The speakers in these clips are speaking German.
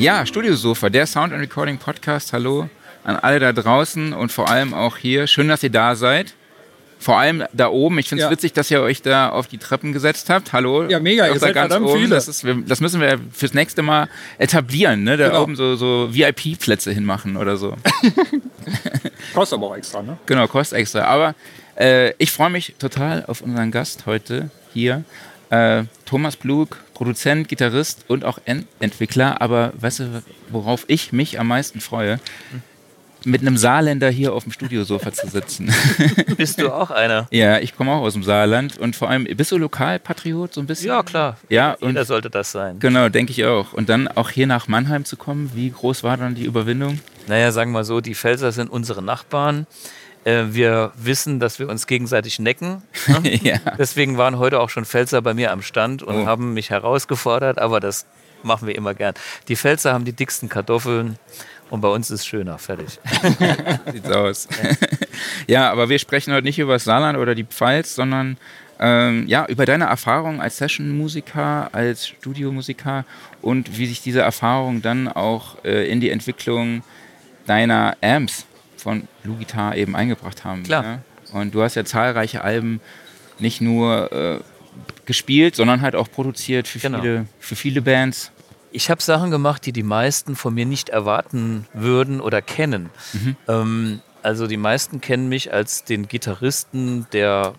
Ja, Studiosofa, der Sound and Recording Podcast. Hallo an alle da draußen und vor allem auch hier. Schön, dass ihr da seid. Vor allem da oben. Ich finde es Ja. witzig, dass ihr euch da auf die Treppen gesetzt habt. Hallo. Ja, mega, ihr seid ganz oben. viele. Das, ist, das müssen wir fürs nächste Mal etablieren. Ne? Da Genau. oben so, so VIP-Plätze hinmachen oder so. Kostet aber auch extra, ne? Genau, kostet extra. Aber äh, ich freue mich total auf unseren Gast heute hier. Äh, Thomas Blug, Produzent, Gitarrist und auch Ent Entwickler. Aber weißt du, worauf ich mich am meisten freue? Mit einem Saarländer hier auf dem Studiosofa zu sitzen. Bist du auch einer? ja, ich komme auch aus dem Saarland und vor allem, bist du Lokalpatriot so ein bisschen? Ja, klar. Ja, und Jeder sollte das sein. genau, denke ich auch. Und dann auch hier nach Mannheim zu kommen, wie groß war dann die Überwindung? Naja, sagen wir mal so, die Pfälzer sind unsere Nachbarn. Äh, wir wissen, dass wir uns gegenseitig necken. ja. Deswegen waren heute auch schon Pfälzer bei mir am Stand und Oh. haben mich herausgefordert, aber das machen wir immer gern. Die Pfälzer haben die dicksten Kartoffeln und bei uns ist schöner. Fertig. Sieht's aus. ja, aber wir sprechen heute nicht über das Saarland oder die Pfalz, sondern ähm, ja, über deine Erfahrung als Session-Musiker, als Studiomusiker und wie sich diese Erfahrung dann auch äh, in die Entwicklung deiner Amps von Blue Guitar eben eingebracht haben. Klar. Ja? Und du hast ja zahlreiche Alben nicht nur äh, gespielt, sondern halt auch produziert für, Genau. viele, für viele Bands. Ich habe Sachen gemacht, die die meisten von mir nicht erwarten würden oder kennen. Ähm, also die meisten kennen mich als den Gitarristen, der,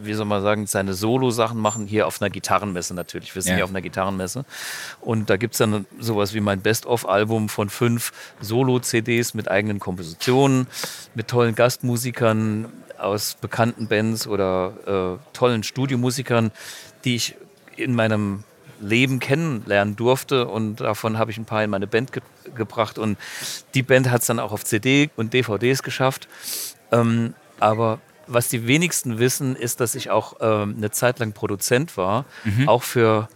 wie soll man sagen, seine Solo-Sachen machen, hier auf einer Gitarrenmesse natürlich. Wir sind Ja. hier auf einer Gitarrenmesse. Und da gibt es dann sowas wie mein Best-of-Album von fünf Solo-CDs mit eigenen Kompositionen, mit tollen Gastmusikern aus bekannten Bands oder äh, tollen Studiomusikern, die ich in meinem Leben kennenlernen durfte und davon habe ich ein paar in meine Band ge gebracht und die Band hat es dann auch auf CD und DVDs geschafft. Ähm, aber was die wenigsten wissen, ist, dass ich auch ähm, eine Zeit lang Produzent war, auch für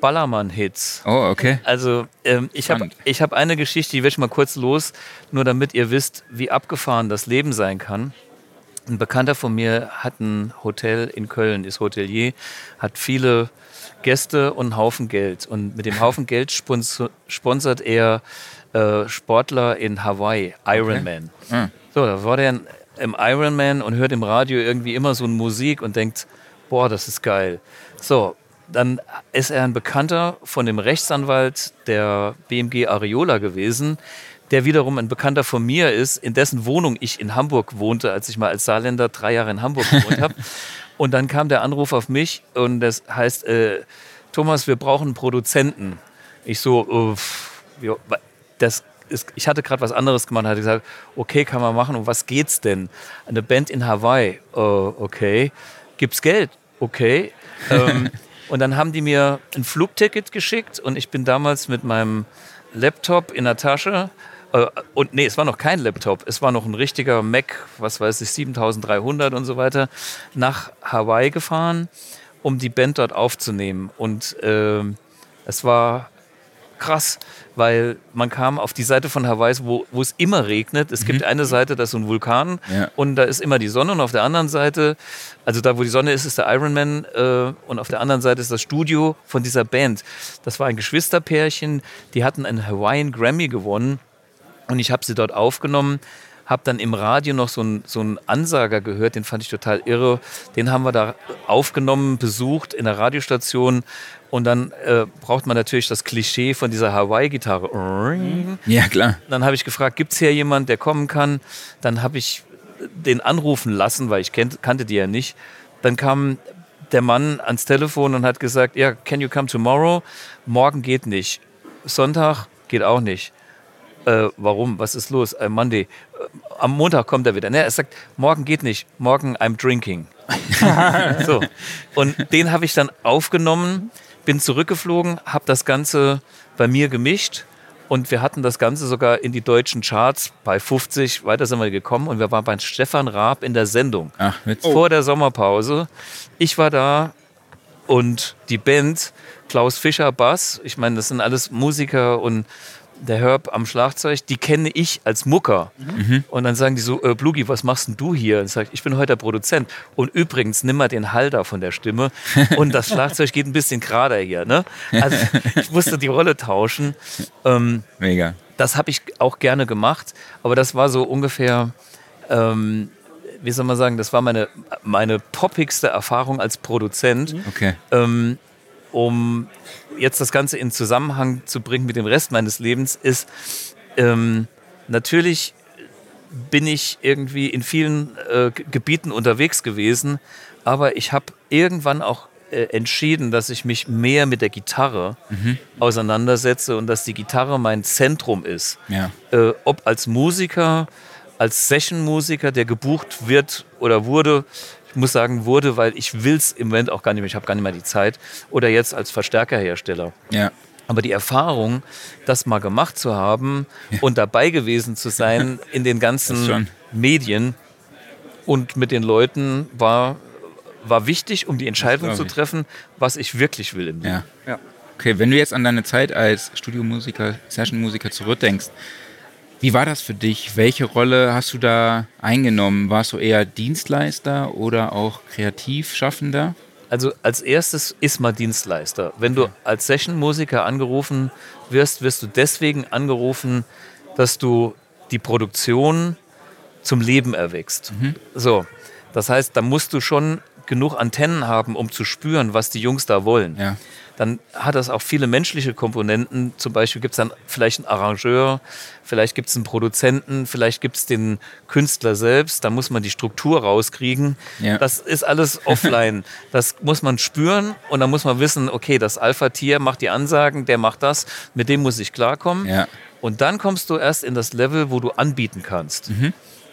Ballermann-Hits. Oh, okay. Also ähm, ich habe ich hab eine Geschichte, die werde ich mal kurz los, nur damit ihr wisst, wie abgefahren das Leben sein kann. Ein Bekannter von mir hat ein Hotel in Köln, ist Hotelier, hat viele Gäste und einen Haufen Geld. Und mit dem Haufen Geld sponsert er äh, Sportler in Hawaii, Ironman. Ah. So, da war der im Ironman und hört im Radio irgendwie immer so eine Musik und denkt, boah, das ist geil. So, dann ist er ein Bekannter von dem Rechtsanwalt der BMG Areola gewesen, der wiederum ein Bekannter von mir ist, in dessen Wohnung ich in Hamburg wohnte, als ich mal als Saarländer drei Jahre in Hamburg gewohnt habe. Und dann kam der Anruf auf mich und das heißt, äh, Thomas, wir brauchen einen Produzenten. Ich so, wa- das ist, ich hatte gerade was anderes gemacht, hatte gesagt, okay, kann man machen. Und was geht's denn? Eine Band in Hawaii, äh, okay. Gibt's Geld? Okay. ähm, und dann haben die mir ein Flugticket geschickt und ich bin damals mit meinem Laptop in der Tasche. Äh, und nee, es war noch kein Laptop, es war noch ein richtiger Mac, was weiß ich, 7300 und so weiter, nach Hawaii gefahren, um die Band dort aufzunehmen. Und ähm, es war krass, weil man kam auf die Seite von Hawaii, wo, wo es immer regnet. Es gibt eine Seite, da ist so ein Vulkan Ja. und da ist immer die Sonne und auf der anderen Seite, also da wo die Sonne ist, ist der Ironman äh, und auf der anderen Seite ist das Studio von dieser Band. Das war ein Geschwisterpärchen, die hatten einen Hawaiian Grammy gewonnen und ich habe sie dort aufgenommen, habe dann im Radio noch so einen so einen Ansager gehört, den fand ich total irre. Den haben wir da aufgenommen, besucht in der Radiostation. Und dann äh, braucht man natürlich das Klischee von dieser Hawaii-Gitarre. Ja, klar. Dann habe ich gefragt, gibt es hier jemand, der kommen kann? Dann habe ich den anrufen lassen, weil ich kannte die ja nicht. Dann kam der Mann ans Telefon und hat gesagt, ja, can you come tomorrow? Morgen geht nicht. Sonntag geht auch nicht. Äh, warum? Was ist los? Äh, Monday. Äh, am Montag kommt er wieder. Ne, er sagt, morgen geht nicht. Morgen I'm drinking. so. Und den habe ich dann aufgenommen, bin zurückgeflogen, habe das Ganze bei mir gemischt und wir hatten das Ganze sogar in die deutschen Charts bei 50. Weiter sind wir gekommen und wir waren bei Stefan Raab in der Sendung Ach, vor der Sommerpause. Ich war da und die Band, Klaus Fischer Bass, ich meine, das sind alles Musiker und der Herb am Schlagzeug, die kenne ich als Mucker. Mhm. Und dann sagen die so, äh, Blugi, was machst denn du hier? Und ich sage, ich bin heute der Produzent. Und übrigens, nimm mal den Halter von der Stimme. Und das Schlagzeug geht ein bisschen gerader hier. Ne? Also ich musste die Rolle tauschen. Ähm, Mega. das habe ich auch gerne gemacht, aber das war so ungefähr, ähm, wie soll man sagen, das war meine, meine poppigste Erfahrung als Produzent, Okay. ähm, um jetzt das Ganze in Zusammenhang zu bringen mit dem Rest meines Lebens, ist ähm, natürlich bin ich irgendwie in vielen äh, Gebieten unterwegs gewesen, aber ich habe irgendwann auch äh, entschieden, dass ich mich mehr mit der Gitarre auseinandersetze und dass die Gitarre mein Zentrum ist. Ja. Äh, ob als Musiker, als Session-Musiker, der gebucht wird oder wurde, ich muss sagen wurde, weil ich will es im Moment auch gar nicht mehr, ich habe gar nicht mehr die Zeit, oder jetzt als Verstärkerhersteller. Ja. Aber die Erfahrung, das mal gemacht zu haben und dabei gewesen zu sein in den ganzen Medien und mit den Leuten war, war wichtig, um die Entscheidung zu treffen, was ich wirklich will im Leben. Ja. Ja. Okay, wenn du jetzt an deine Zeit als Studiomusiker, Sessionmusiker zurückdenkst, wie war das für dich? Welche Rolle hast du da eingenommen? Warst du eher Dienstleister oder auch Kreativschaffender? Also als erstes ist man Dienstleister. Wenn du als Session-Musiker angerufen wirst, wirst du deswegen angerufen, dass du die Produktion zum Leben erwächst. So, das heißt, da musst du schon genug Antennen haben, um zu spüren, was die Jungs da wollen. Ja. Dann hat das auch viele menschliche Komponenten. Zum Beispiel gibt es dann vielleicht einen Arrangeur, vielleicht gibt es einen Produzenten, vielleicht gibt es den Künstler selbst. Da muss man die Struktur rauskriegen. Ja. Das ist alles offline. Das muss man spüren und dann muss man wissen, okay, das Alpha-Tier macht die Ansagen, der macht das, mit dem muss ich klarkommen. Ja. Und dann kommst du erst in das Level, wo du anbieten kannst.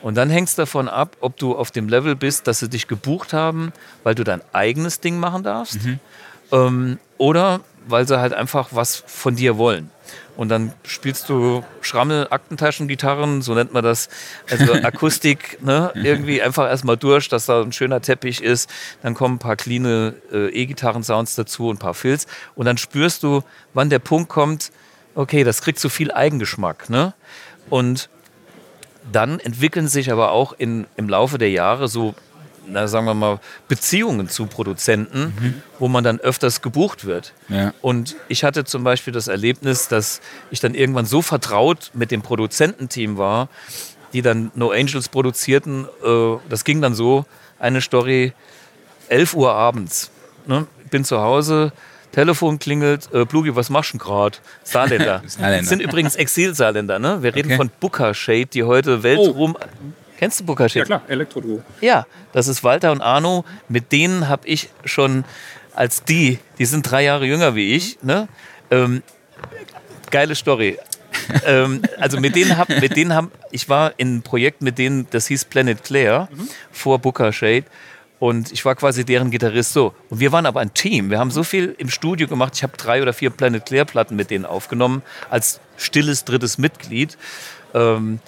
Und dann hängt es davon ab, ob du auf dem Level bist, dass sie dich gebucht haben, weil du dein eigenes Ding machen darfst. Ähm, oder weil sie halt einfach was von dir wollen. Und dann spielst du Schrammel, Aktentaschengitarren, so nennt man das. Also Akustik, ne? irgendwie einfach erstmal durch, dass da ein schöner Teppich ist. Dann kommen ein paar cleane äh, E-Gitarren-Sounds dazu und ein paar Filz. Und dann spürst du, wann der Punkt kommt, okay, das kriegt so viel Eigengeschmack. Ne? Und dann entwickeln sich aber auch in, im Laufe der Jahre so, na, sagen wir mal, Beziehungen zu Produzenten, wo man dann öfters gebucht wird. Ja. Und ich hatte zum Beispiel das Erlebnis, dass ich dann irgendwann so vertraut mit dem Produzententeam war, die dann No Angels produzierten. Äh, das ging dann so, eine Story, 11 Uhr abends. Ne? Bin zu Hause, Telefon klingelt, äh, Plugi, was machst du gerade? Saarländer. Saarländer. Das sind übrigens Exil-Saarländer. Ne? Wir reden Okay. von Booker Shade, die heute Weltruhm... Kennst du Booker Shade? Ja klar, Elektro-Duo. Ja, das ist Walter und Arno. Mit denen habe ich schon als die, die sind drei Jahre jünger wie ich, ne? Ähm, geile Story. ähm, also mit denen hab, mit denen haben, ich war in einem Projekt mit denen, das hieß Planet Claire vor Booker Shade. Und ich war quasi deren Gitarrist so. Und wir waren aber ein Team. Wir haben so viel im Studio gemacht. Ich habe drei oder vier Planet Claire Platten mit denen aufgenommen, als stilles drittes Mitglied. Ähm,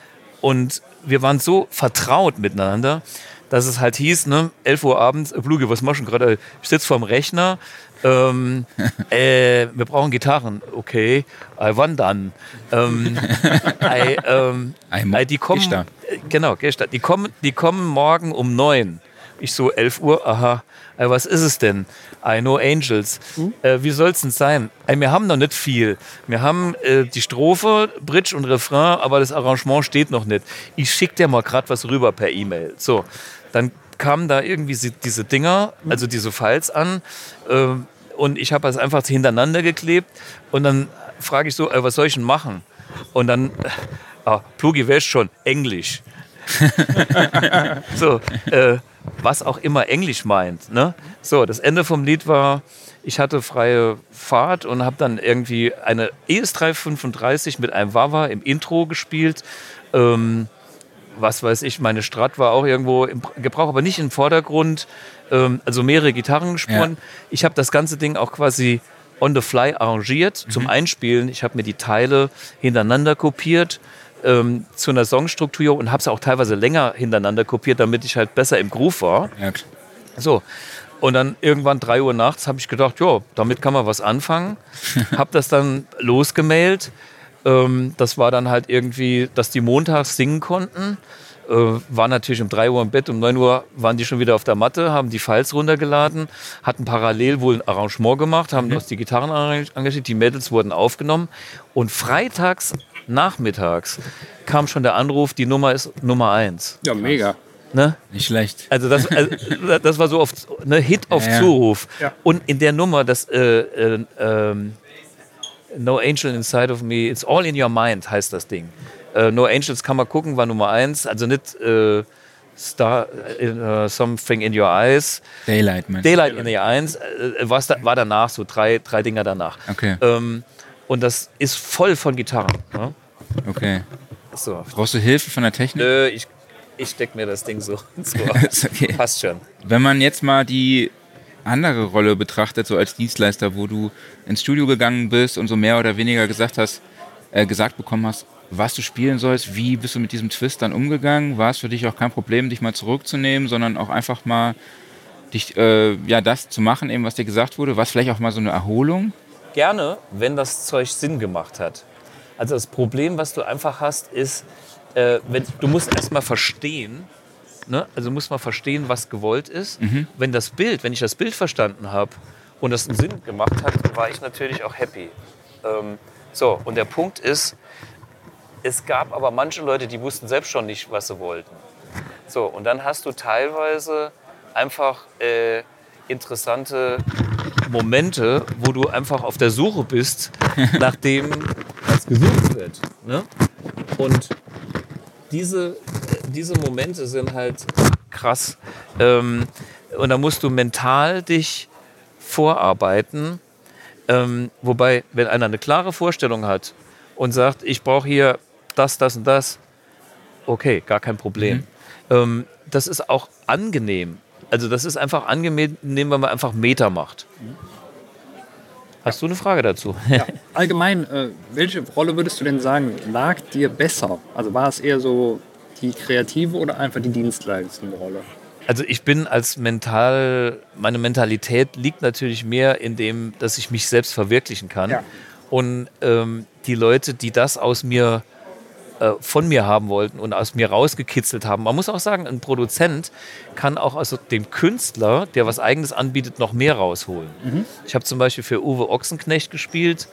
und wir waren so vertraut miteinander, dass es halt hieß, ne, 11 Uhr abends, äh, Bluge, was machst du gerade? Ich sitze vorm Rechner, ähm, äh, wir brauchen Gitarren. Okay, äh, wann dann? Ähm, äh, ähm, äh, die kommen, äh, genau, gestern. Die kommen, die kommen morgen um neun. Ich so, 11 Uhr, aha. Äh, was ist es denn? I know Angels. Äh, wie soll's denn sein? Äh, wir haben noch nicht viel. Wir haben äh, die Strophe, Bridge und Refrain, aber das Arrangement steht noch nicht. Ich schick dir mal gerade was rüber per E-Mail. So, dann kamen da irgendwie diese Dinger, also diese Files an. Äh, und ich habe das einfach hintereinander geklebt. Und dann frage ich so, äh, was soll ich denn machen? Und dann, ah, Plugi wäscht schon, Englisch. So, äh, was auch immer Englisch meint. Ne? So, das Ende vom Lied war, ich hatte freie Fahrt und habe dann irgendwie eine E ES335 mit einem Wawa im Intro gespielt. Ähm, was weiß ich, meine Strat war auch irgendwo im Gebrauch, aber nicht im Vordergrund. Ähm, also mehrere Gitarrenspuren. Ja. Ich habe das ganze Ding auch quasi on the fly arrangiert zum Einspielen. Ich habe mir die Teile hintereinander kopiert ähm, zu einer Songstruktur und habe es auch teilweise länger hintereinander kopiert, damit ich halt besser im Groove war. Ja. So. Und dann irgendwann 3 Uhr nachts habe ich gedacht, ja, damit kann man was anfangen. habe das dann losgemailt. Ähm, das war dann halt irgendwie, dass die montags singen konnten. Äh, waren natürlich um 3 Uhr im Bett, um 9 Uhr waren die schon wieder auf der Matte, haben die Files runtergeladen, hatten parallel wohl ein Arrangement gemacht, haben mhm. die Gitarren engagiert, die Mädels wurden aufgenommen und freitags nachmittags kam schon der Anruf, die Nummer ist Nummer 1. Ja, mega. Ne? Nicht schlecht. Also das, also das war so oft ne Hit auf ja. Zuruf. Ja. Und in der Nummer, das äh, äh, äh, No Angel Inside of Me, It's All in Your Mind heißt das Ding. Äh, no Angels kann man gucken, war Nummer eins. Also nicht äh, Star, uh, Something in Your Eyes. Daylight, man. Daylight in Your Eyes äh, da, war danach, so drei, drei Dinger danach. Okay. Ähm, und das ist voll von Gitarren. Ne? Okay. So. Brauchst du Hilfe von der Technik? Nö, ich, ich steck mir das Ding so ins Ohr. okay. Passt schon. Wenn man jetzt mal die andere Rolle betrachtet, so als Dienstleister, wo du ins Studio gegangen bist und so mehr oder weniger gesagt hast, äh, gesagt bekommen hast, was du spielen sollst, wie bist du mit diesem Twist dann umgegangen? War es für dich auch kein Problem, dich mal zurückzunehmen, sondern auch einfach mal dich, äh, ja, das zu machen, eben was dir gesagt wurde? War es vielleicht auch mal so eine Erholung? Gerne, wenn das Zeug Sinn gemacht hat. Also das Problem, was du einfach hast, ist, äh, wenn, du musst erstmal verstehen, ne? also muss man verstehen, was gewollt ist. Mhm. Wenn das Bild, wenn ich das Bild verstanden habe und das einen Sinn gemacht hat, war ich natürlich auch happy. Ähm, so, und der Punkt ist, es gab aber manche Leute, die wussten selbst schon nicht, was sie wollten. So, und dann hast du teilweise einfach äh, interessante Momente, wo du einfach auf der Suche bist, nachdem was gesucht wird. Ne? Und diese, diese Momente sind halt krass. Ähm, und da musst du mental dich vorarbeiten. Ähm, wobei, wenn einer eine klare Vorstellung hat und sagt, ich brauche hier das, das und das, okay, gar kein Problem. Mhm. Ähm, das ist auch angenehm. Also das ist einfach angenehm, wenn man einfach Meter macht. Hast du eine Frage dazu? Ja. Allgemein, äh, welche Rolle würdest du denn sagen, lag dir besser? Also war es eher so die kreative oder einfach die dienstleistende Rolle? Also ich bin als mental, meine Mentalität liegt natürlich mehr in dem, dass ich mich selbst verwirklichen kann. Ja. Und ähm, die Leute, die das aus mir äh, von mir haben wollten und aus mir rausgekitzelt haben. Man muss auch sagen, ein Produzent kann auch aus dem Künstler, der was Eigenes anbietet, noch mehr rausholen. Mhm. Ich habe zum Beispiel für Uwe Ochsenknecht gespielt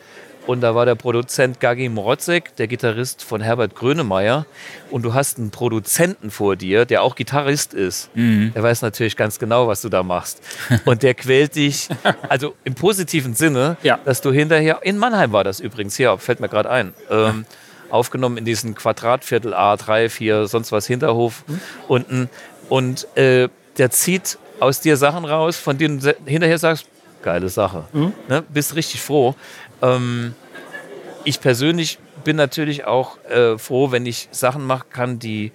und da war der Produzent Gagi Mrotzek, der Gitarrist von Herbert Grönemeyer. Und du hast einen Produzenten vor dir, der auch Gitarrist ist. Mhm. Der weiß natürlich ganz genau, was du da machst. Und der quält dich, also im positiven Sinne, ja. dass du hinterher, in Mannheim war das übrigens, hier fällt mir gerade ein. Ähm, aufgenommen in diesen Quadratviertel A3, 4, sonst was Hinterhof mhm. unten. Und äh, der zieht aus dir Sachen raus, von denen du hinterher sagst, geile Sache. Mhm. Ne? Bist richtig froh. Ähm, ich persönlich bin natürlich auch äh, froh, wenn ich Sachen machen kann, die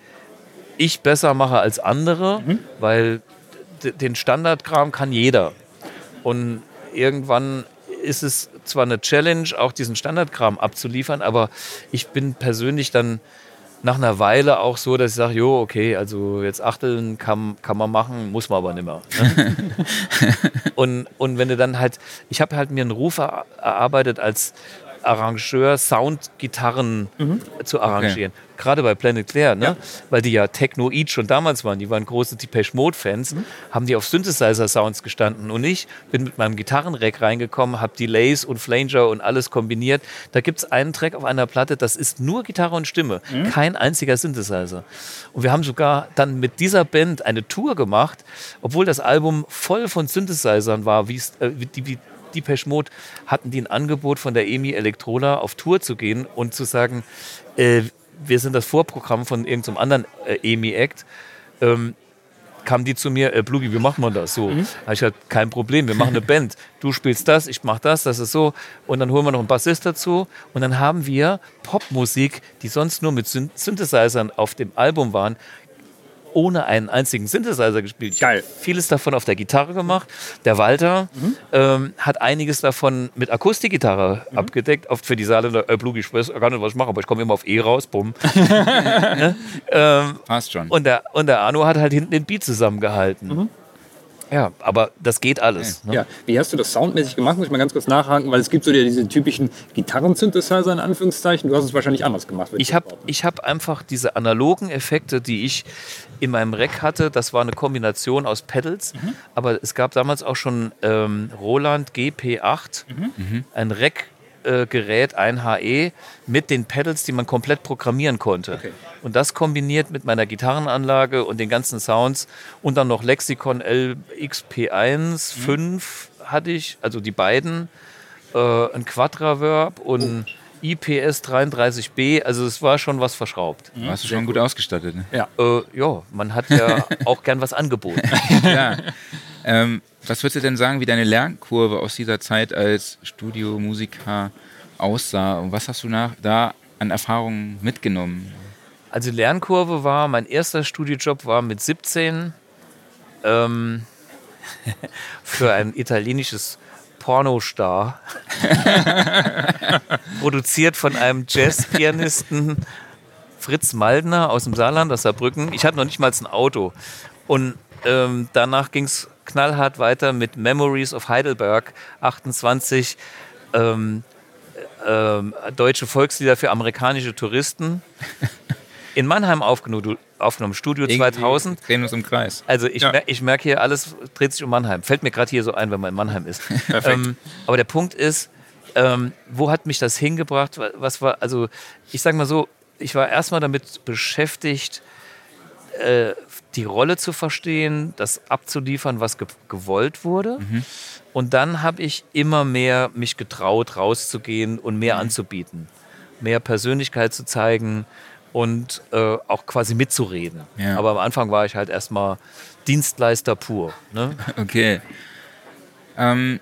ich besser mache als andere, mhm. weil den Standardkram kann jeder. Und irgendwann ist es zwar eine Challenge, auch diesen Standardkram abzuliefern, aber ich bin persönlich dann nach einer Weile auch so, dass ich sage, jo, okay, also jetzt Achteln kann, kann man machen, muss man aber nicht mehr. Ne? und, und wenn du dann halt, ich habe halt mir einen Ruf erarbeitet als Arrangeur, Soundgitarren mhm. zu arrangieren. Okay. Gerade bei Planet Claire, ne? Ja. weil die ja Techno-Eat schon damals waren, die waren große Depeche Mode-Fans, mhm. haben die auf Synthesizer-Sounds gestanden. Und ich bin mit meinem Gitarrenrack reingekommen, habe Delays und Flanger und alles kombiniert. Da gibt es einen Track auf einer Platte, das ist nur Gitarre und Stimme, mhm. kein einziger Synthesizer. Und wir haben sogar dann mit dieser Band eine Tour gemacht, obwohl das Album voll von Synthesizern war, wie, äh, wie, wie Depeche Mode hatten die ein Angebot von der EMI Electrola auf Tour zu gehen und zu sagen, äh, wir sind das Vorprogramm von irgendeinem anderen äh, EMI-Act. Ähm, kam die zu mir, äh, Blugi, wie machen wir das so? Mhm. habe ich gesagt, kein Problem, wir machen eine Band. Du spielst das, ich mach das, das ist so. Und dann holen wir noch einen Bassist dazu. Und dann haben wir Popmusik, die sonst nur mit Synthesizern auf dem Album waren, ohne einen einzigen Synthesizer gespielt. Ich Geil. Vieles davon auf der Gitarre gemacht. Der Walter mhm. ähm, hat einiges davon mit Akustikgitarre mhm. abgedeckt. Oft für die Saarländer, äh, Blug, ich weiß gar nicht, was ich mache, aber ich komme immer auf E raus, bumm. ne? ähm, Passt schon. Und der, und der Arno hat halt hinten den Beat zusammengehalten. Mhm. Ja, aber das geht alles. Ne? Ja, wie hast du das soundmäßig gemacht? Muss ich mal ganz kurz nachhaken, weil es gibt so ja diese typischen Gitarren-Synthesizer in Anführungszeichen. Du hast es wahrscheinlich anders gemacht. Ich habe ich hab einfach diese analogen Effekte, die ich in meinem Rack hatte, das war eine Kombination aus Pedals, aber es gab damals auch schon ähm, Roland GP8, ein Rack-Gerät, ein HE mit den Pedals, die man komplett programmieren konnte. Okay. Und das kombiniert mit meiner Gitarrenanlage und den ganzen Sounds und dann noch Lexicon LXP1, 5 hatte ich, also die beiden, äh, ein Quadraverb und IPS 33B, also es war schon was verschraubt. Warst du schon gut ausgestattet. Ne? Ja. Äh, ja, man hat ja auch gern was angeboten. ja. Ähm, was würdest du denn sagen, wie deine Lernkurve aus dieser Zeit als Studiomusiker aussah? Und was hast du nach, da an Erfahrungen mitgenommen? Also Lernkurve war, mein erster Studiojob war mit 17 ähm, für ein italienisches Pornostar. Produziert von einem Jazzpianisten Fritz Maldner aus dem Saarland, aus Saarbrücken. Ich hatte noch nicht mal ein Auto. Und ähm, danach ging es knallhart weiter mit Memories of Heidelberg 28. Ähm, ähm, deutsche Volkslieder für amerikanische Touristen. In Mannheim aufgenommen, aufgenommen Studio 2000. Irgendwie Drehen uns im Kreis. Also ich, Ja. mer ich merke hier, alles dreht sich um Mannheim. Fällt mir gerade hier so ein, wenn man in Mannheim ist. ähm, aber der Punkt ist, ähm, wo hat mich das hingebracht? Wa- Was war, also ich sage mal so, ich war erstmal damit beschäftigt, äh, die Rolle zu verstehen, das abzuliefern, was ge gewollt wurde. Und dann habe ich immer mehr mich getraut, rauszugehen und mehr anzubieten. Mehr Persönlichkeit zu zeigen und äh, auch quasi mitzureden. Ja. Aber am Anfang war ich halt erstmal Dienstleister pur. Ne? Okay. Ähm,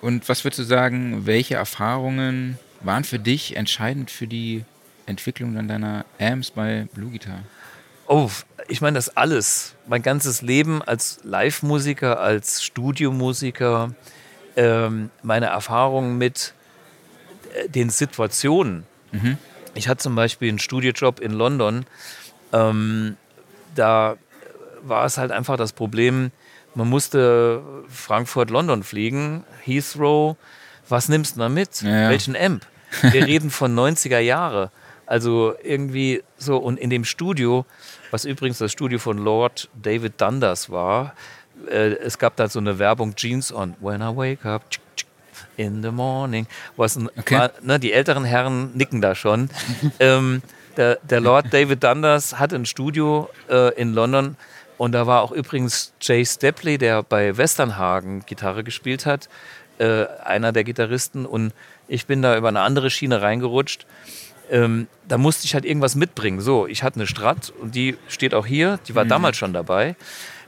und was würdest du sagen, welche Erfahrungen waren für dich entscheidend für die Entwicklung dann deiner Amps bei Blue Guitar? Oh, ich meine das alles. Mein ganzes Leben als Live-Musiker, als Studiomusiker, ähm, meine Erfahrungen mit äh, den Situationen. Ich hatte zum Beispiel einen Studiojob in London. Ähm, da war es halt einfach das Problem, man musste Frankfurt-London fliegen, Heathrow. Was nimmst du da mit? Ja, ja. Welchen Amp? Wir reden von 90er Jahre. Also irgendwie so, und in dem Studio, was übrigens das Studio von Lord David Dundas war, äh, es gab da so eine Werbung, Jeans on, when I wake up, in the morning. Was ein, Okay. war, ne, die älteren Herren nicken da schon. ähm, der, der Lord David Dundas hatte ein Studio äh, in London und da war auch übrigens Jay Stepley, der bei Westernhagen Gitarre gespielt hat, äh, einer der Gitarristen und ich bin da über eine andere Schiene reingerutscht. Ähm, da musste ich halt irgendwas mitbringen. So, ich hatte eine Strat und die steht auch hier, die war damals schon dabei.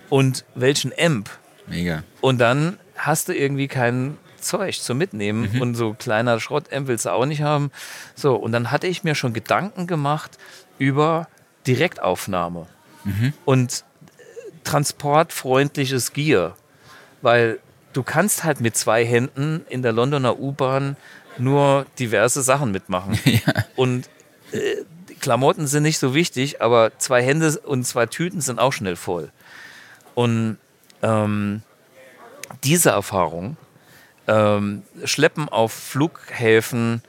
Und welchen Amp? Mega. Und dann hast du irgendwie kein Zeug zum Mitnehmen und so kleiner Schrottamp willst du auch nicht haben. So, und dann hatte ich mir schon Gedanken gemacht über Direktaufnahme und äh, transportfreundliches Gear, weil du kannst halt mit zwei Händen in der Londoner U-Bahn nur diverse Sachen mitmachen. Und äh, Klamotten sind nicht so wichtig, aber zwei Hände und zwei Tüten sind auch schnell voll. Und ähm, diese Erfahrung, ähm, Schleppen auf Flughäfen,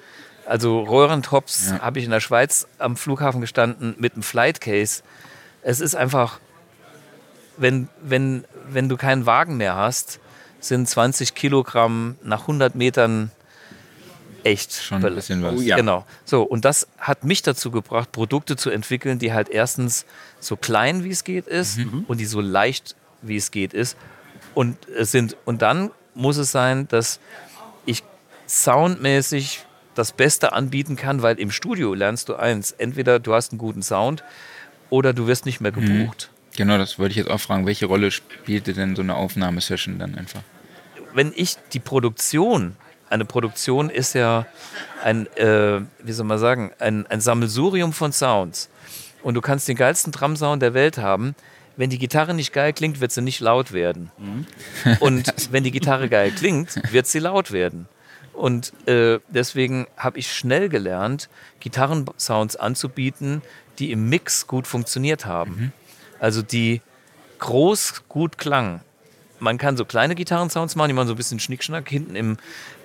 also Röhrentops Ja. habe ich in der Schweiz am Flughafen gestanden mit einem Flightcase. Es ist einfach, wenn, wenn, wenn du keinen Wagen mehr hast, sind 20 Kilogramm nach 100 Metern echt Schon ein bisschen was. Oh ja. Genau. So, und das hat mich dazu gebracht, Produkte zu entwickeln, die halt erstens so klein wie es geht ist und die so leicht wie es geht ist. Und es sind, und dann muss es sein, dass ich soundmäßig das Beste anbieten kann, weil im Studio lernst du eins. Entweder du hast einen guten Sound oder du wirst nicht mehr gebucht. Genau, das wollte ich jetzt auch fragen. Welche Rolle spielte denn so eine Aufnahmesession dann einfach? wenn ich die Produktion, eine Produktion ist ja ein, äh, wie soll man sagen, ein, ein Sammelsurium von Sounds. Und du kannst den geilsten Drum-Sound der Welt haben. Wenn die Gitarre nicht geil klingt, wird sie nicht laut werden. Und wenn die Gitarre geil klingt, wird sie laut werden. Und äh, deswegen habe ich schnell gelernt, Gitarrensounds anzubieten, die im Mix gut funktioniert haben. Also die groß gut klangen man kann so kleine Gitarrensounds machen, die machen so ein bisschen Schnickschnack hinten im,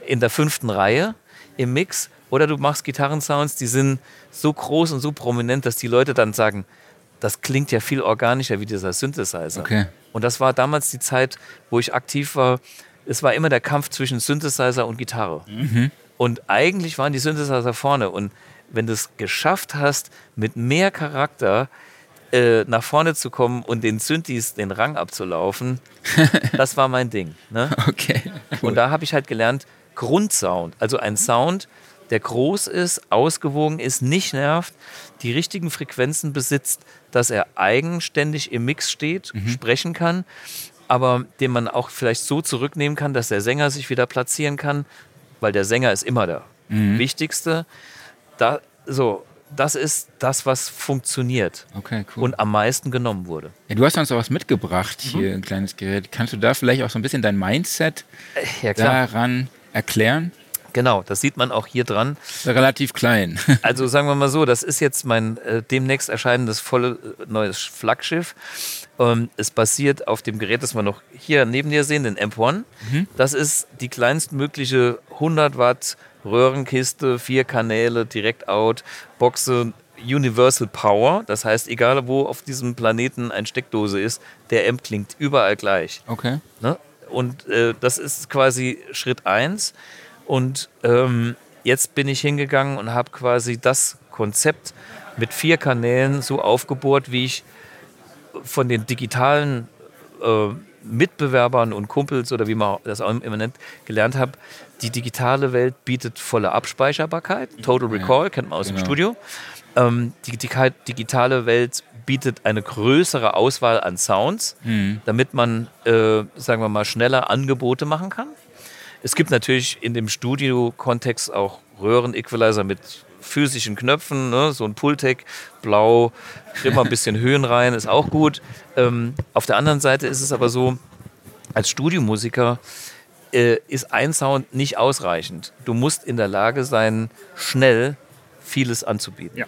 in der fünften Reihe im Mix. Oder du machst Gitarrensounds, die sind so groß und so prominent, dass die Leute dann sagen, das klingt ja viel organischer wie dieser Synthesizer. Okay. Und das war damals die Zeit, wo ich aktiv war. Es war immer der Kampf zwischen Synthesizer und Gitarre. Und eigentlich waren die Synthesizer vorne. Und wenn du es geschafft hast, mit mehr Charakter äh, nach vorne zu kommen und den Synthes den Rang abzulaufen, das war mein Ding. Ne? Okay. Und da habe ich halt gelernt, Grundsound, also ein Sound, der groß ist, ausgewogen ist, nicht nervt, die richtigen Frequenzen besitzt, dass er eigenständig im Mix steht, sprechen kann, aber den man auch vielleicht so zurücknehmen kann, dass der Sänger sich wieder platzieren kann, weil der Sänger ist immer der Wichtigste. Da, so, das ist das, was funktioniert Okay, cool. und am meisten genommen wurde. ja, du hast uns auch was mitgebracht, hier ein kleines Gerät. Kannst du da vielleicht auch so ein bisschen dein Mindset Ja, daran erklären? Genau, das sieht man auch hier dran. Relativ klein. Also sagen wir mal so, das ist jetzt mein äh, demnächst erscheinendes volle äh, neues Flaggschiff. Ähm, es basiert auf dem Gerät, das wir noch hier neben dir sehen, den M1. Das ist die kleinstmögliche 100 Watt Röhrenkiste, vier Kanäle, Direct-Out, Boxe, Universal Power. Das heißt, egal wo auf diesem Planeten eine Steckdose ist, der M klingt überall gleich. Okay. Ne? Und äh, das ist quasi Schritt eins. Und ähm, jetzt bin ich hingegangen und habe quasi das Konzept mit vier Kanälen so aufgebohrt, wie ich von den digitalen äh, Mitbewerbern und Kumpels oder wie man das auch immer nennt, gelernt habe. Die digitale Welt bietet volle Abspeicherbarkeit. Total Recall, kennt man aus dem genau. Studio. Ähm, die digi- digitale Welt bietet eine größere Auswahl an Sounds, damit man, äh, sagen wir mal, schneller Angebote machen kann. Es gibt natürlich in dem Studio-Kontext auch Röhren-Equalizer mit physischen Knöpfen, ne? so ein Pultec, blau, immer ein bisschen Höhen rein, ist auch gut. Ähm, auf der anderen Seite ist es aber so, als Studiomusiker äh, ist ein Sound nicht ausreichend. Du musst in der Lage sein, schnell vieles anzubieten. Ja.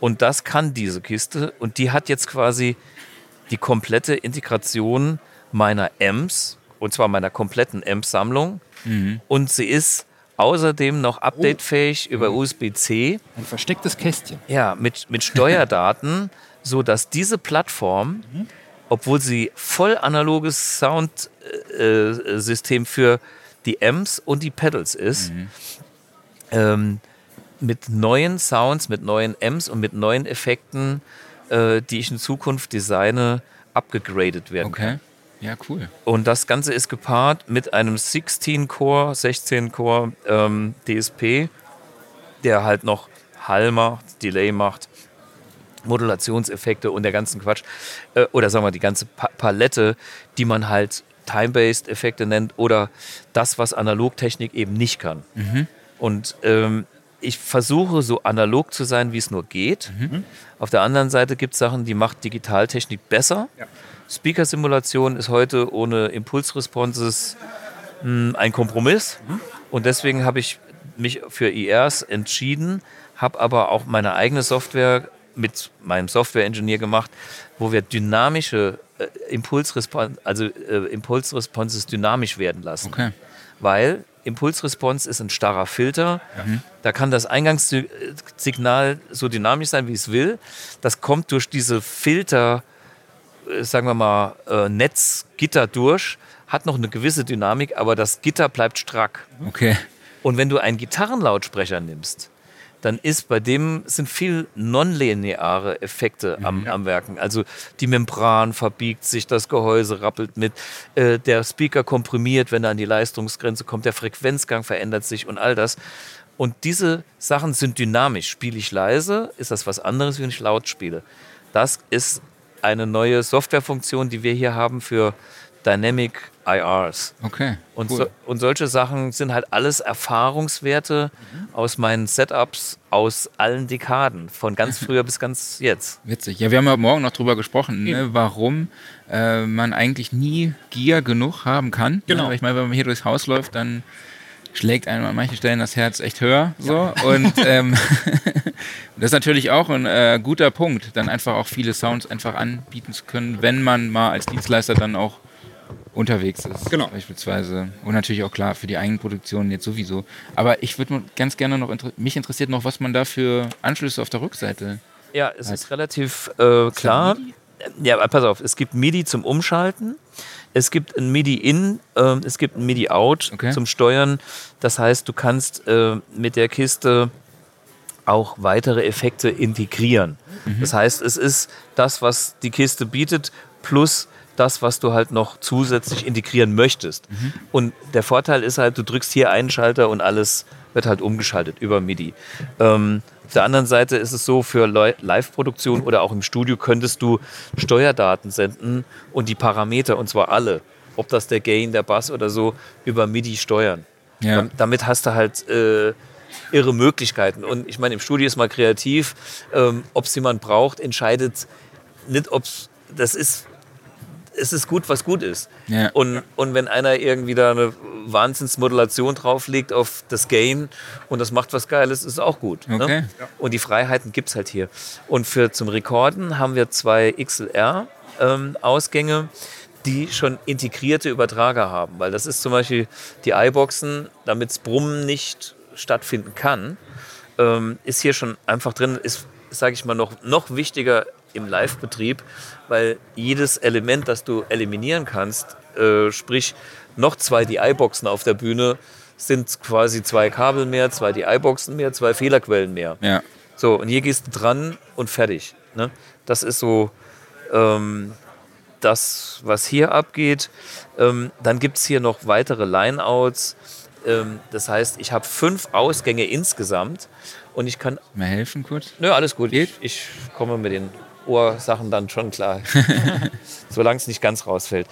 Und das kann diese Kiste und die hat jetzt quasi die komplette Integration meiner Amps, und zwar meiner kompletten Amp-Sammlung. Und sie ist außerdem noch updatefähig über USB-C. Ein verstecktes Kästchen. Ja, mit, mit Steuerdaten, so dass diese Plattform, obwohl sie voll analoges Soundsystem äh, für die Amps und die Pedals ist, ähm, mit neuen Sounds, mit neuen Amps und mit neuen Effekten, äh, die ich in Zukunft designe, abgegradet werden kann. Okay. Ja, cool. Und das Ganze ist gepaart mit einem 16-Core, 16-Core ähm, DSP, der halt noch Hall macht, Delay macht, Modulationseffekte und der ganzen Quatsch. Äh, oder sagen wir die ganze pa Palette, die man halt Time-Based Effekte nennt oder das, was Analogtechnik eben nicht kann. Und ähm, ich versuche so analog zu sein, wie es nur geht. Auf der anderen Seite gibt es Sachen, die macht Digitaltechnik besser. Ja. Speaker-Simulation ist heute ohne Impulsresponses mh, ein Kompromiss. Und deswegen habe ich mich für IRs entschieden, habe aber auch meine eigene Software mit meinem Software-Engineer gemacht, wo wir dynamische äh, Impulsresponse, also äh, Impulsresponses dynamisch werden lassen. Okay. Weil Impulsresponse ist ein starrer Filter. Da kann das Eingangssignal so dynamisch sein, wie es will. Das kommt durch diese Filter, äh, sagen wir mal, äh, Netzgitter durch, hat noch eine gewisse Dynamik, aber das Gitter bleibt strack. Okay. Und wenn du einen Gitarrenlautsprecher nimmst, dann ist bei dem sind viel nonlineare Effekte am, am Werken. Also die Membran verbiegt sich, das Gehäuse rappelt mit, äh, der Speaker komprimiert, wenn er an die Leistungsgrenze kommt, der Frequenzgang verändert sich und all das. Und diese Sachen sind dynamisch. Spiele ich leise, ist das was anderes, wenn ich laut spiele. Das ist eine neue Softwarefunktion, die wir hier haben für Dynamic IRs. Okay. Und, cool. so, und solche Sachen sind halt alles Erfahrungswerte aus meinen Setups aus allen Dekaden, von ganz früher bis ganz jetzt. Witzig. Ja, wir haben ja morgen noch drüber gesprochen, ne, warum äh, man eigentlich nie Gier genug haben kann. Genau. Ne? Ich meine, wenn man hier durchs Haus läuft, dann schlägt einem an manchen Stellen das Herz echt höher. So. Und ähm, das ist natürlich auch ein äh, guter Punkt, dann einfach auch viele Sounds einfach anbieten zu können, wenn man mal als Dienstleister dann auch unterwegs ist. Genau. Beispielsweise. Und natürlich auch klar für die Eigenproduktion jetzt sowieso. Aber ich würde ganz gerne noch, mich interessiert noch, was man da für Anschlüsse auf der Rückseite. Ja, es ist relativ äh, klar. Ja, pass auf, es gibt MIDI zum Umschalten. Es gibt ein MIDI-In, äh, es gibt ein MIDI-Out Okay. zum Steuern. Das heißt, du kannst äh, mit der Kiste auch weitere Effekte integrieren. Das heißt, es ist das, was die Kiste bietet, plus das, was du halt noch zusätzlich integrieren möchtest. Und der Vorteil ist halt, du drückst hier einen Schalter und alles wird halt umgeschaltet über MIDI. Ähm, auf der anderen Seite ist es so, für Live-Produktion oder auch im Studio könntest du Steuerdaten senden und die Parameter, und zwar alle, ob das der Gain, der Bass oder so, über MIDI steuern. Ja. Dam- Damit hast du halt äh, irre Möglichkeiten. Und ich meine, im Studio ist mal kreativ. Ähm, ob es jemand braucht, entscheidet nicht, ob das ist. Es ist gut, was gut ist. Ja. Und, und wenn einer irgendwie da eine Wahnsinnsmodulation drauflegt auf das Gain und das macht was Geiles, ist auch gut. Okay. Ne? Und die Freiheiten gibt es halt hier. Und für zum Rekorden haben wir zwei XLR-Ausgänge, die schon integrierte Übertrager haben. Weil das ist zum Beispiel die iBoxen, damit Brummen nicht stattfinden kann, ähm, ist hier schon einfach drin, ist, sage ich mal, noch, noch wichtiger im Live-Betrieb, weil jedes Element, das du eliminieren kannst, äh, sprich noch zwei DI-Boxen auf der Bühne, sind quasi zwei Kabel mehr, zwei DI-Boxen mehr, zwei Fehlerquellen mehr. Ja. So, und hier gehst du dran und fertig. Ne? Das ist so ähm, das, was hier abgeht. Ähm, dann gibt es hier noch weitere Lineouts. Ähm, das heißt, ich habe fünf Ausgänge insgesamt und ich kann. Mal helfen kurz? Nö, alles gut. Geht? Ich, ich komme mit den Ohrsachen dann schon klar. Solange es nicht ganz rausfällt.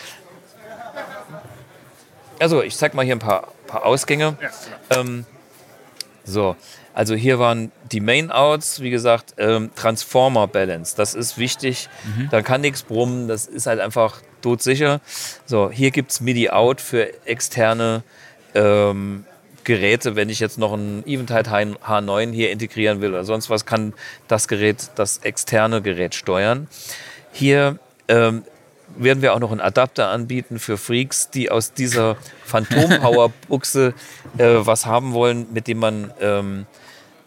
Also, ich zeig mal hier ein paar, paar Ausgänge. Ähm, so, also hier waren die Main-Outs, wie gesagt, ähm, Transformer Balance. Das ist wichtig. Da kann nichts brummen. Das ist halt einfach todsicher. So, hier gibt es MIDI-Out für externe ähm, Geräte. Wenn ich jetzt noch ein Eventide H9 hier integrieren will oder sonst was, kann das Gerät, das externe Gerät steuern. Hier ähm, werden wir auch noch einen Adapter anbieten für Freaks, die aus dieser Phantom Power Buchse äh, was haben wollen, mit dem man ähm,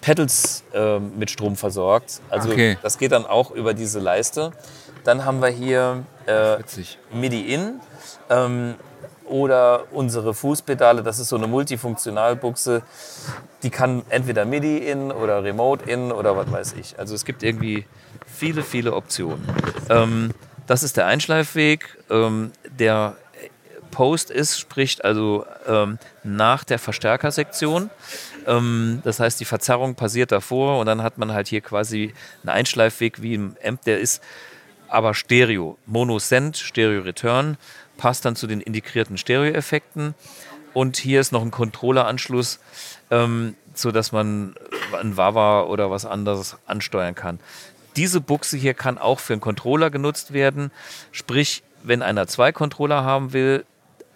Pedals ähm, mit Strom versorgt. Also Okay. das geht dann auch über diese Leiste. Dann haben wir hier äh. MIDI-In ähm, oder unsere Fußpedale. Das ist so eine Multifunktionalbuchse. Die kann entweder MIDI-In oder Remote-In oder was weiß ich. Also es gibt irgendwie viele, viele Optionen. Ähm, das ist der Einschleifweg. Ähm, der Post ist, spricht also ähm, nach der Verstärkersektion. Ähm, das heißt, die Verzerrung passiert davor und dann hat man halt hier quasi einen Einschleifweg wie im Amp, der ist aber Stereo. Mono-Send, Stereo-Return, passt dann zu den integrierten Stereo-Effekten. Und hier ist noch ein Controller-Anschluss, ähm, sodass man ein Wawa oder was anderes ansteuern kann. Diese Buchse hier kann auch für einen Controller genutzt werden. Sprich, wenn einer zwei Controller haben will,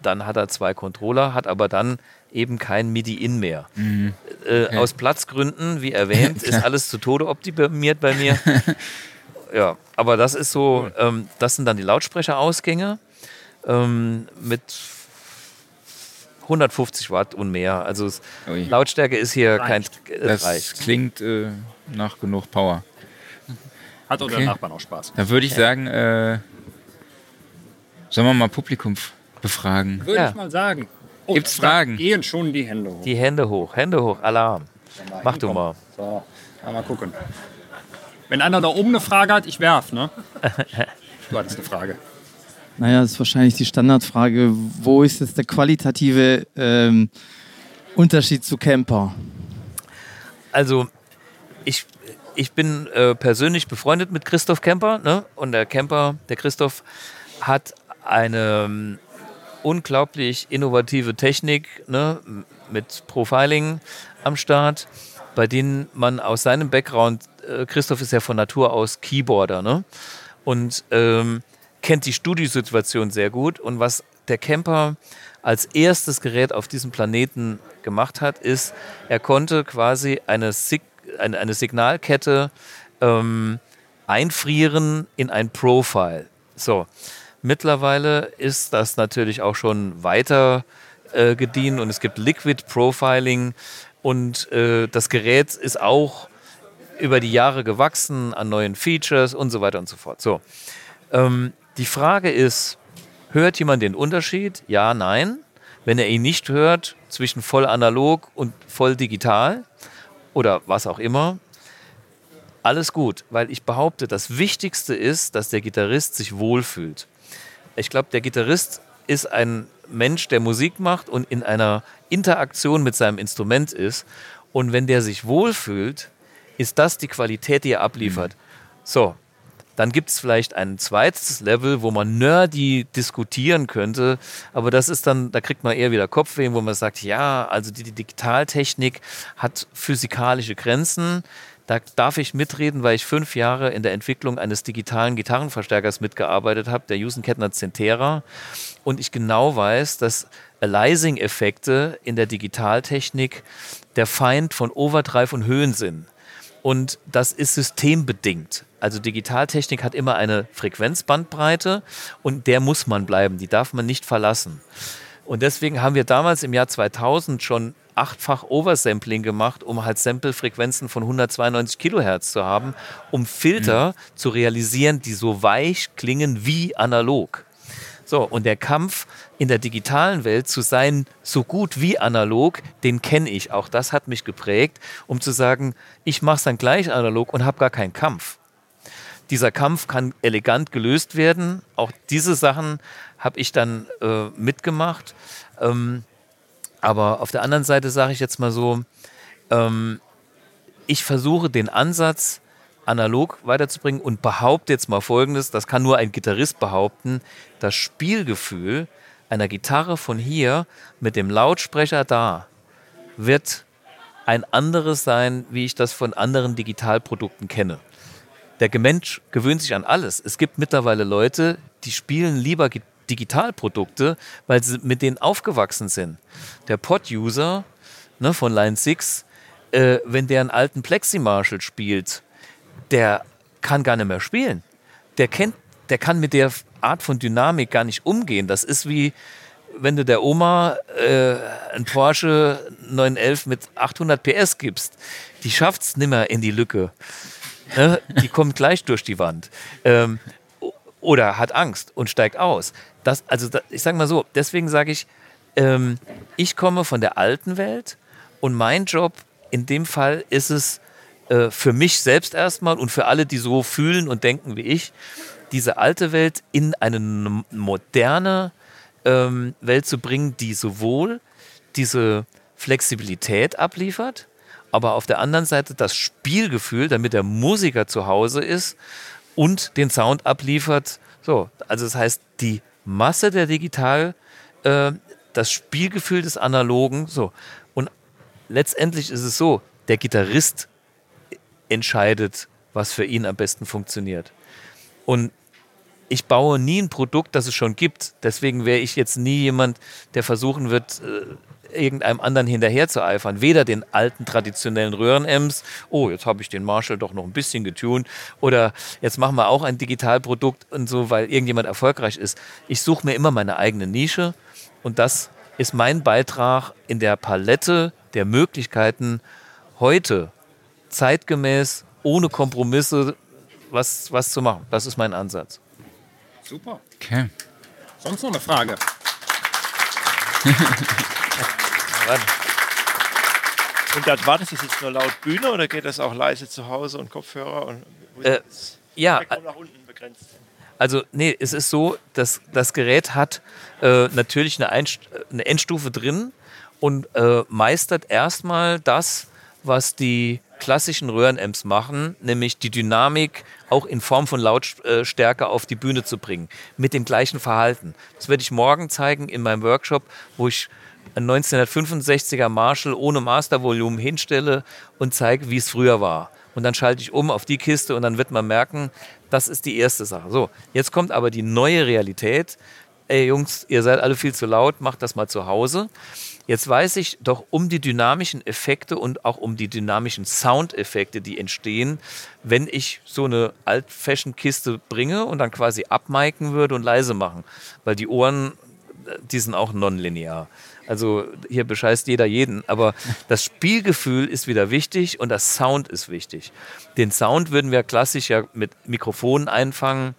dann hat er zwei Controller, hat aber dann eben kein MIDI-In mehr. Äh, Aus Platzgründen, wie erwähnt, ist alles zu Tode optimiert bei mir. ja, aber das ist so, ähm, das sind dann die Lautsprecherausgänge ähm, mit 150 Watt und mehr. Also es. Lautstärke ist hier kein, Reicht. äh, Das reicht. klingt äh, nach genug Power. Hat Okay. oder Nachbarn auch Spaß. Da würde ich sagen, äh, sollen wir mal Publikum befragen? Würde Ja. ich mal sagen. Oh, Gibt's da Fragen? Gehen schon die Hände hoch. Die Hände hoch, Hände hoch, Alarm. Mach du mal. So, mal, mal gucken. Wenn einer da oben eine Frage hat, ich werf, ne? Du hattest eine Frage. Naja, das ist wahrscheinlich die Standardfrage. Wo ist jetzt der qualitative ähm, Unterschied zu Camper? Also, ich, ich bin äh, persönlich befreundet mit Christoph Kemper. Ne? Und der Kemper, der Christoph, hat eine ähm, unglaublich innovative Technik ne? mit Profiling am Start, bei denen man aus seinem Background, äh, Christoph ist ja von Natur aus Keyboarder, ne? und ähm, kennt die Studiosituation sehr gut. Und was der Camper als erstes Gerät auf diesem Planeten gemacht hat, ist, er konnte quasi eine, Sig eine, eine Signalkette ähm, einfrieren in ein Profile. So, Mittlerweile ist das natürlich auch schon weiter äh, gediehen und es gibt Liquid Profiling und äh, das Gerät ist auch über die Jahre gewachsen an neuen Features und so weiter und so fort. So, ähm, die Frage ist, hört jemand den Unterschied? Ja, nein. Wenn er ihn nicht hört, zwischen voll analog und voll digital oder was auch immer, alles gut, weil ich behaupte, das Wichtigste ist, dass der Gitarrist sich wohlfühlt. Ich glaube, der Gitarrist ist ein Mensch, der Musik macht und in einer Interaktion mit seinem Instrument ist. Und wenn der sich wohlfühlt, ist das die Qualität, die er abliefert. Mhm. So, dann gibt es vielleicht ein zweites Level, wo man nerdy diskutieren könnte, aber das ist dann, da kriegt man eher wieder Kopfweh, wo man sagt, ja, also die, die Digitaltechnik hat physikalische Grenzen. Da darf ich mitreden, weil ich fünf Jahre in der Entwicklung eines digitalen Gitarrenverstärkers mitgearbeitet habe, der Jusen Kettner Centera. Und ich genau weiß, dass Aliasing-Effekte in der Digitaltechnik der Feind von Overdrive und Höhen sind. Und das ist systembedingt. Also Digitaltechnik hat immer eine Frequenzbandbreite und der muss man bleiben, die darf man nicht verlassen. Und deswegen haben wir damals im Jahr 2000 schon achtfach Oversampling gemacht, um halt Sample-Frequenzen von 192 Kilohertz zu haben, um Filter mhm. zu realisieren, die so weich klingen wie analog. So, und der Kampf in der digitalen Welt zu sein, so gut wie analog, den kenne ich. Auch das hat mich geprägt, um zu sagen, ich mache es dann gleich analog und habe gar keinen Kampf. Dieser Kampf kann elegant gelöst werden. Auch diese Sachen habe ich dann äh, mitgemacht. Ähm, aber auf der anderen Seite sage ich jetzt mal so, ähm, ich versuche den Ansatz analog weiterzubringen und behaupte jetzt mal Folgendes, das kann nur ein Gitarrist behaupten, das Spielgefühl einer Gitarre von hier mit dem Lautsprecher da wird ein anderes sein, wie ich das von anderen Digitalprodukten kenne. Der Mensch gewöhnt sich an alles. Es gibt mittlerweile Leute, die spielen lieber Digitalprodukte, weil sie mit denen aufgewachsen sind. Der Pod-User ne, von Line 6, äh, wenn der einen alten Plexi-Marshall spielt, der kann gar nicht mehr spielen. Der kennt, der kann mit der Art von Dynamik gar nicht umgehen. Das ist wie, wenn du der Oma äh, ein Porsche 911 mit 800 PS gibst. Die schafft es nimmer in die Lücke. Ne? Die kommt gleich durch die Wand. Ähm, oder hat Angst und steigt aus. Das, also das, ich sage mal so, deswegen sage ich, ähm, ich komme von der alten Welt und mein Job in dem Fall ist es äh, für mich selbst erstmal und für alle, die so fühlen und denken wie ich, diese alte Welt in eine moderne ähm, Welt zu bringen, die sowohl diese Flexibilität abliefert, aber auf der anderen Seite das Spielgefühl, damit der Musiker zu Hause ist und den Sound abliefert. So, also das heißt, die Masse der Digital, äh, das Spielgefühl des Analogen, so. Und letztendlich ist es so, der Gitarrist entscheidet, was für ihn am besten funktioniert. Und ich baue nie ein Produkt, das es schon gibt. Deswegen wäre ich jetzt nie jemand, der versuchen wird, äh, irgendeinem anderen hinterher zu eifern. Weder den alten traditionellen Röhren-Ems, oh, jetzt habe ich den Marshall doch noch ein bisschen getunt, oder jetzt machen wir auch ein Digitalprodukt und so, weil irgendjemand erfolgreich ist. Ich suche mir immer meine eigene Nische und das ist mein Beitrag in der Palette der Möglichkeiten, heute zeitgemäß, ohne Kompromisse was, was zu machen. Das ist mein Ansatz. Super. Okay. Sonst noch eine Frage? und dann war das jetzt nur laut Bühne oder geht das auch leise zu Hause und Kopfhörer? Und äh, ja. nach unten begrenzt? Also, nee, es ist so, dass das Gerät hat äh, natürlich eine, Einst eine Endstufe drin und äh, meistert erstmal das, was die klassischen Röhrenamps machen, nämlich die Dynamik auch in Form von Lautstärke auf die Bühne zu bringen, mit dem gleichen Verhalten. Das werde ich morgen zeigen in meinem Workshop, wo ich ein 1965er Marshall ohne Mastervolumen hinstelle und zeige, wie es früher war. Und dann schalte ich um auf die Kiste und dann wird man merken, das ist die erste Sache. So, jetzt kommt aber die neue Realität. Ey Jungs, ihr seid alle viel zu laut, macht das mal zu Hause. Jetzt weiß ich doch um die dynamischen Effekte und auch um die dynamischen Soundeffekte, die entstehen, wenn ich so eine Alt-Fashion-Kiste bringe und dann quasi abmiken würde und leise machen. Weil die Ohren, die sind auch nonlinear. Also hier bescheißt jeder jeden, aber das Spielgefühl ist wieder wichtig und das Sound ist wichtig. Den Sound würden wir klassisch ja mit Mikrofonen einfangen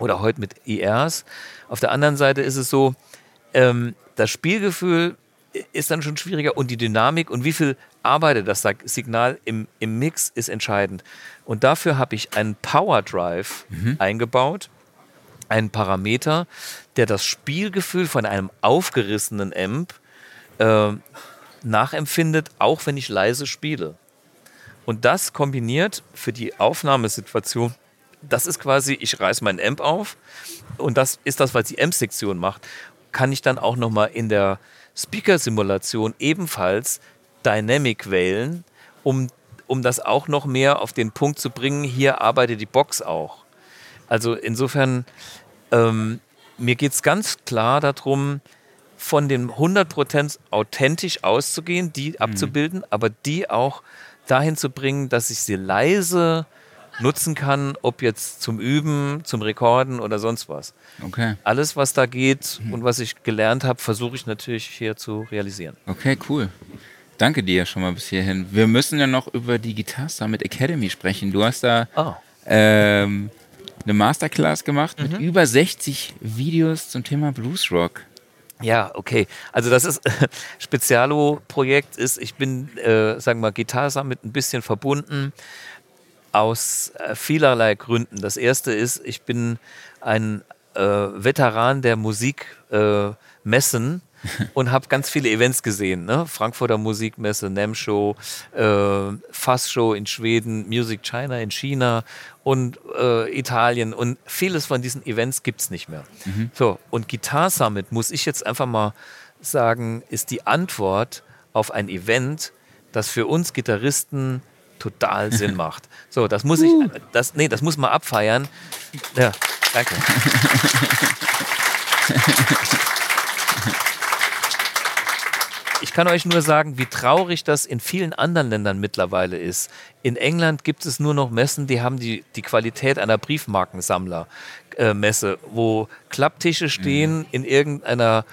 oder heute mit IRs. Auf der anderen Seite ist es so, ähm, das Spielgefühl ist dann schon schwieriger und die Dynamik und wie viel arbeitet das Signal im, im Mix ist entscheidend. Und dafür habe ich einen Power Drive eingebaut, einen Parameter, der das Spielgefühl von einem aufgerissenen Amp äh, nachempfindet, auch wenn ich leise spiele. Und das kombiniert für die Aufnahmesituation, das ist quasi, ich reiße meinen Amp auf und das ist das, was die Amp-Sektion macht, kann ich dann auch nochmal in der Speaker-Simulation ebenfalls Dynamic wählen, um, um das auch noch mehr auf den Punkt zu bringen, hier arbeitet die Box auch. Also insofern, ähm, mir geht es ganz klar darum, von dem 100% authentisch auszugehen, die abzubilden, aber die auch dahin zu bringen, dass ich sie leise nutzen kann, ob jetzt zum Üben, zum Rekorden oder sonst was. Okay. Alles, was da geht und was ich gelernt habe, versuche ich natürlich hier zu realisieren. Okay, cool. Danke dir schon mal bis hierhin. Wir müssen ja noch über die Guitar Summit Academy sprechen. Du hast da Oh. ähm, eine Masterclass gemacht mit über 60 Videos zum Thema Blues Rock. Ja, okay. Also das ist Spezialo-Projekt ist, ich bin, äh, sagen wir mal, Guitar Summit ein bisschen verbunden aus äh, vielerlei Gründen. Das erste ist, ich bin ein äh, Veteran der Musikmessen äh, und habe ganz viele Events gesehen. Ne? Frankfurter Musikmesse, NEM Show, äh, Fass Show in Schweden, Music China in China und äh, Italien. Und vieles von diesen Events gibt es nicht mehr. So, und Guitar Summit, muss ich jetzt einfach mal sagen, ist die Antwort auf ein Event, das für uns Gitarristen total Sinn macht. So, das muss ich, das, nee, das muss man abfeiern. Ja, danke. Ich kann euch nur sagen, wie traurig das in vielen anderen Ländern mittlerweile ist. In England gibt es nur noch Messen, die haben die, die Qualität einer Briefmarkensammler-Messe, wo Klapptische stehen in irgendeiner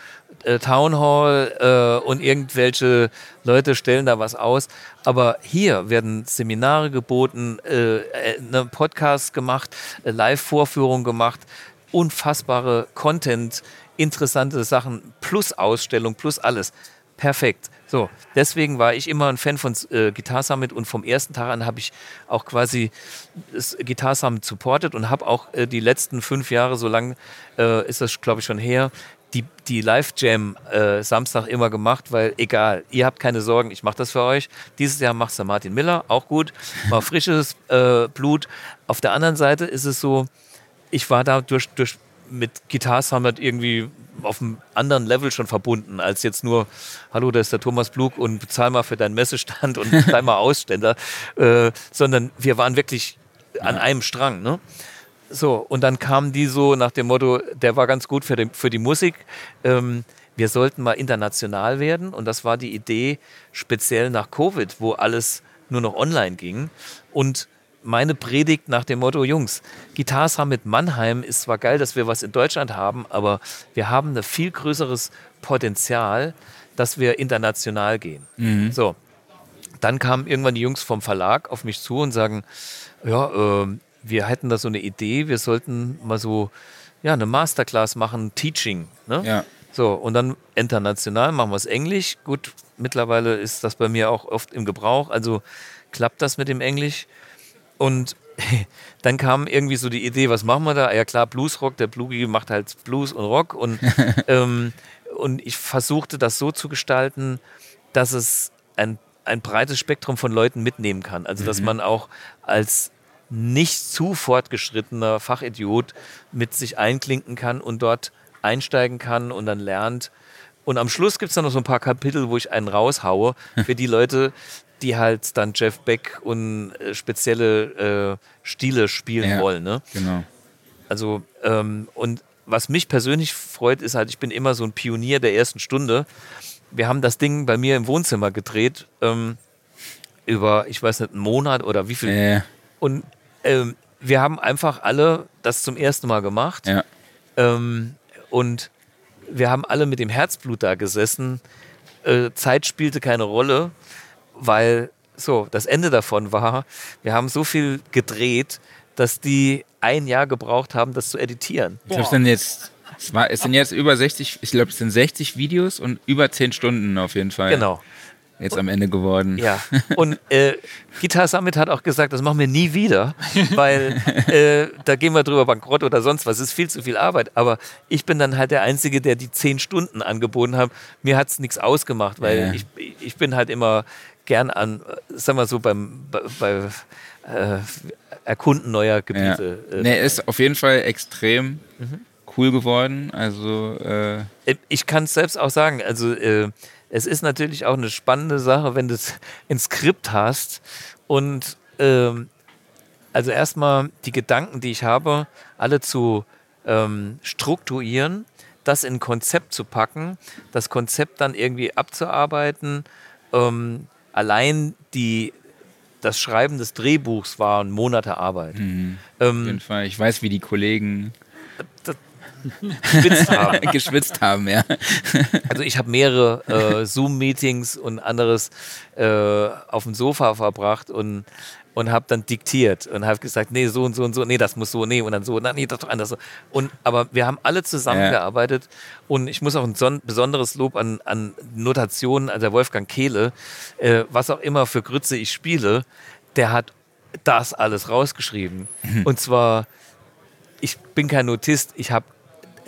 äh, Town Hall äh, und irgendwelche Leute stellen da was aus. Aber hier werden Seminare geboten, äh, äh, ne, Podcasts gemacht, äh, Live-Vorführungen gemacht, unfassbare Content, interessante Sachen, plus Ausstellung, plus alles. Perfekt. So, deswegen war ich immer ein Fan von äh, Guitar Summit und vom ersten Tag an habe ich auch quasi das Guitar Summit supportet und habe auch äh, die letzten fünf Jahre, so lang äh, ist das, glaube ich, schon her, die, die Live-Jam äh, Samstag immer gemacht, weil egal, ihr habt keine Sorgen, ich mache das für euch. Dieses Jahr macht es Martin Miller, auch gut, mal frisches äh, Blut. Auf der anderen Seite ist es so, ich war da durch, durch mit Guitar Summit irgendwie auf einem anderen Level schon verbunden, als jetzt nur, hallo, da ist der Thomas Blug und bezahl mal für deinen Messestand und sei mal Ausständer, äh, sondern wir waren wirklich an einem Strang. Ne? So, und dann kamen die so nach dem Motto, der war ganz gut für die, für die Musik. Ähm, wir sollten mal international werden. Und das war die Idee, speziell nach Covid, wo alles nur noch online ging. Und meine Predigt nach dem Motto, Jungs, Guitar Summit Mannheim ist zwar geil, dass wir was in Deutschland haben, aber wir haben ein viel größeres Potenzial, dass wir international gehen. So, dann kamen irgendwann die Jungs vom Verlag auf mich zu und sagen, ja, äh, wir hätten da so eine Idee, wir sollten mal so ja, eine Masterclass machen, Teaching. Ne? Ja. So, und dann international machen wir es Englisch. Gut, mittlerweile ist das bei mir auch oft im Gebrauch, also klappt das mit dem Englisch. Und dann kam irgendwie so die Idee, was machen wir da? Ja klar, Bluesrock, der Blugi macht halt Blues und Rock. Und, ähm, und ich versuchte das so zu gestalten, dass es ein, ein breites Spektrum von Leuten mitnehmen kann. Also dass man auch als nicht zu fortgeschrittener Fachidiot mit sich einklinken kann und dort einsteigen kann und dann lernt. Und am Schluss gibt es dann noch so ein paar Kapitel, wo ich einen raushaue für die Leute, die halt dann Jeff Beck und äh, spezielle äh, Stile spielen Ja. wollen. Ne? Genau. Also, ähm, und was mich persönlich freut, ist halt, ich bin immer so ein Pionier der ersten Stunde. wir haben das Ding bei mir im Wohnzimmer gedreht, ähm, über, ich weiß nicht, einen Monat oder wie viel. Äh, Und ähm, wir haben einfach alle das zum ersten Mal gemacht. ja. Ähm, und wir haben alle mit dem Herzblut da gesessen. Äh, Zeit spielte keine Rolle, weil so, das Ende davon war, wir haben so viel gedreht, dass die ein Jahr gebraucht haben, das zu editieren. Ich glaube, es sind jetzt, es, war, es sind jetzt über 60, ich glaube, es sind 60 Videos und über 10 Stunden auf jeden Fall. Genau. Jetzt am Ende geworden. Ja. Und äh, Guitar Summit hat auch gesagt, das machen wir nie wieder, weil äh, da gehen wir drüber bankrott oder sonst was. Es ist viel zu viel Arbeit. Aber ich bin dann halt der Einzige, der die zehn Stunden angeboten hat. Mir hat es nichts ausgemacht, weil Ja. ich, ich bin halt immer gern an, äh, sagen wir so, beim bei, äh, Erkunden neuer Ja. Gebiete. äh, Nee, ist auf jeden Fall extrem Mhm. cool geworden. Also, äh, Äh, Ich kann es selbst auch sagen. Also äh, es ist natürlich auch eine spannende Sache, wenn du es ein Skript hast und ähm, also erstmal die Gedanken, die ich habe, alle zu ähm, strukturieren, das in ein Konzept zu packen, das Konzept dann irgendwie abzuarbeiten. Ähm, allein die, das Schreiben des Drehbuchs waren Monate Arbeit. auf jeden Ähm, Fall. Ich weiß, wie die Kollegen geschwitzt haben. geschwitzt haben, ja. Also ich habe mehrere äh, Zoom-Meetings und anderes äh, auf dem Sofa verbracht und, und habe dann diktiert und habe gesagt, nee, so und so und so, nee, das muss so, nee, und dann so, nee, das doch anders so. Und, aber wir haben alle zusammengearbeitet und ich muss auch ein son besonderes Lob an, an Notationen, also der Wolfgang Kehle, äh, was auch immer für Grütze ich spiele, der hat das alles rausgeschrieben. Und zwar, ich bin kein Notist, ich habe,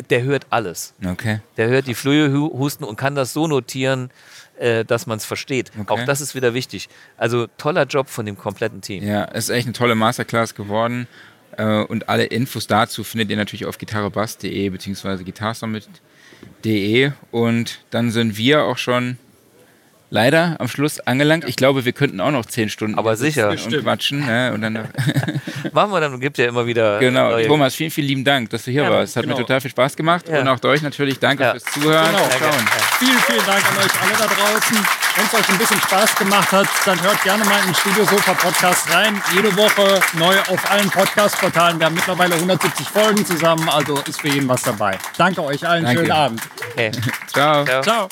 der hört alles. Okay. Der hört die Flöhe hu- husten und kann das so notieren, äh, dass man es versteht. Okay. Auch das ist wieder wichtig. Also toller Job von dem kompletten Team. Ja, es ist echt eine tolle Masterclass geworden. Äh, und alle Infos dazu findet ihr natürlich auf gitarrebass.de bzw. gitarsummit.de. Und dann sind wir auch schon leider am Schluss angelangt. Ich glaube, wir könnten auch noch zehn Stunden Aber sicher. und quatschen. Ne? Und dann, Machen wir dann, gibt ja immer wieder genau. neue. Thomas, vielen, vielen lieben Dank, dass du hier Gerne, warst. Hat genau. mir total viel Spaß gemacht. Ja. Und auch euch natürlich danke Ja. fürs Zuhören. Genau. Ja. Vielen, vielen Dank an euch alle da draußen. Wenn es euch ein bisschen Spaß gemacht hat, dann hört gerne mal in den Studio Sofa Podcast rein. Jede Woche neu auf allen Podcast-Portalen. Wir haben mittlerweile 170 Folgen zusammen, also ist für jeden was dabei. Danke euch allen. Danke. Schönen Abend. Okay. Ciao. Ciao. Ciao.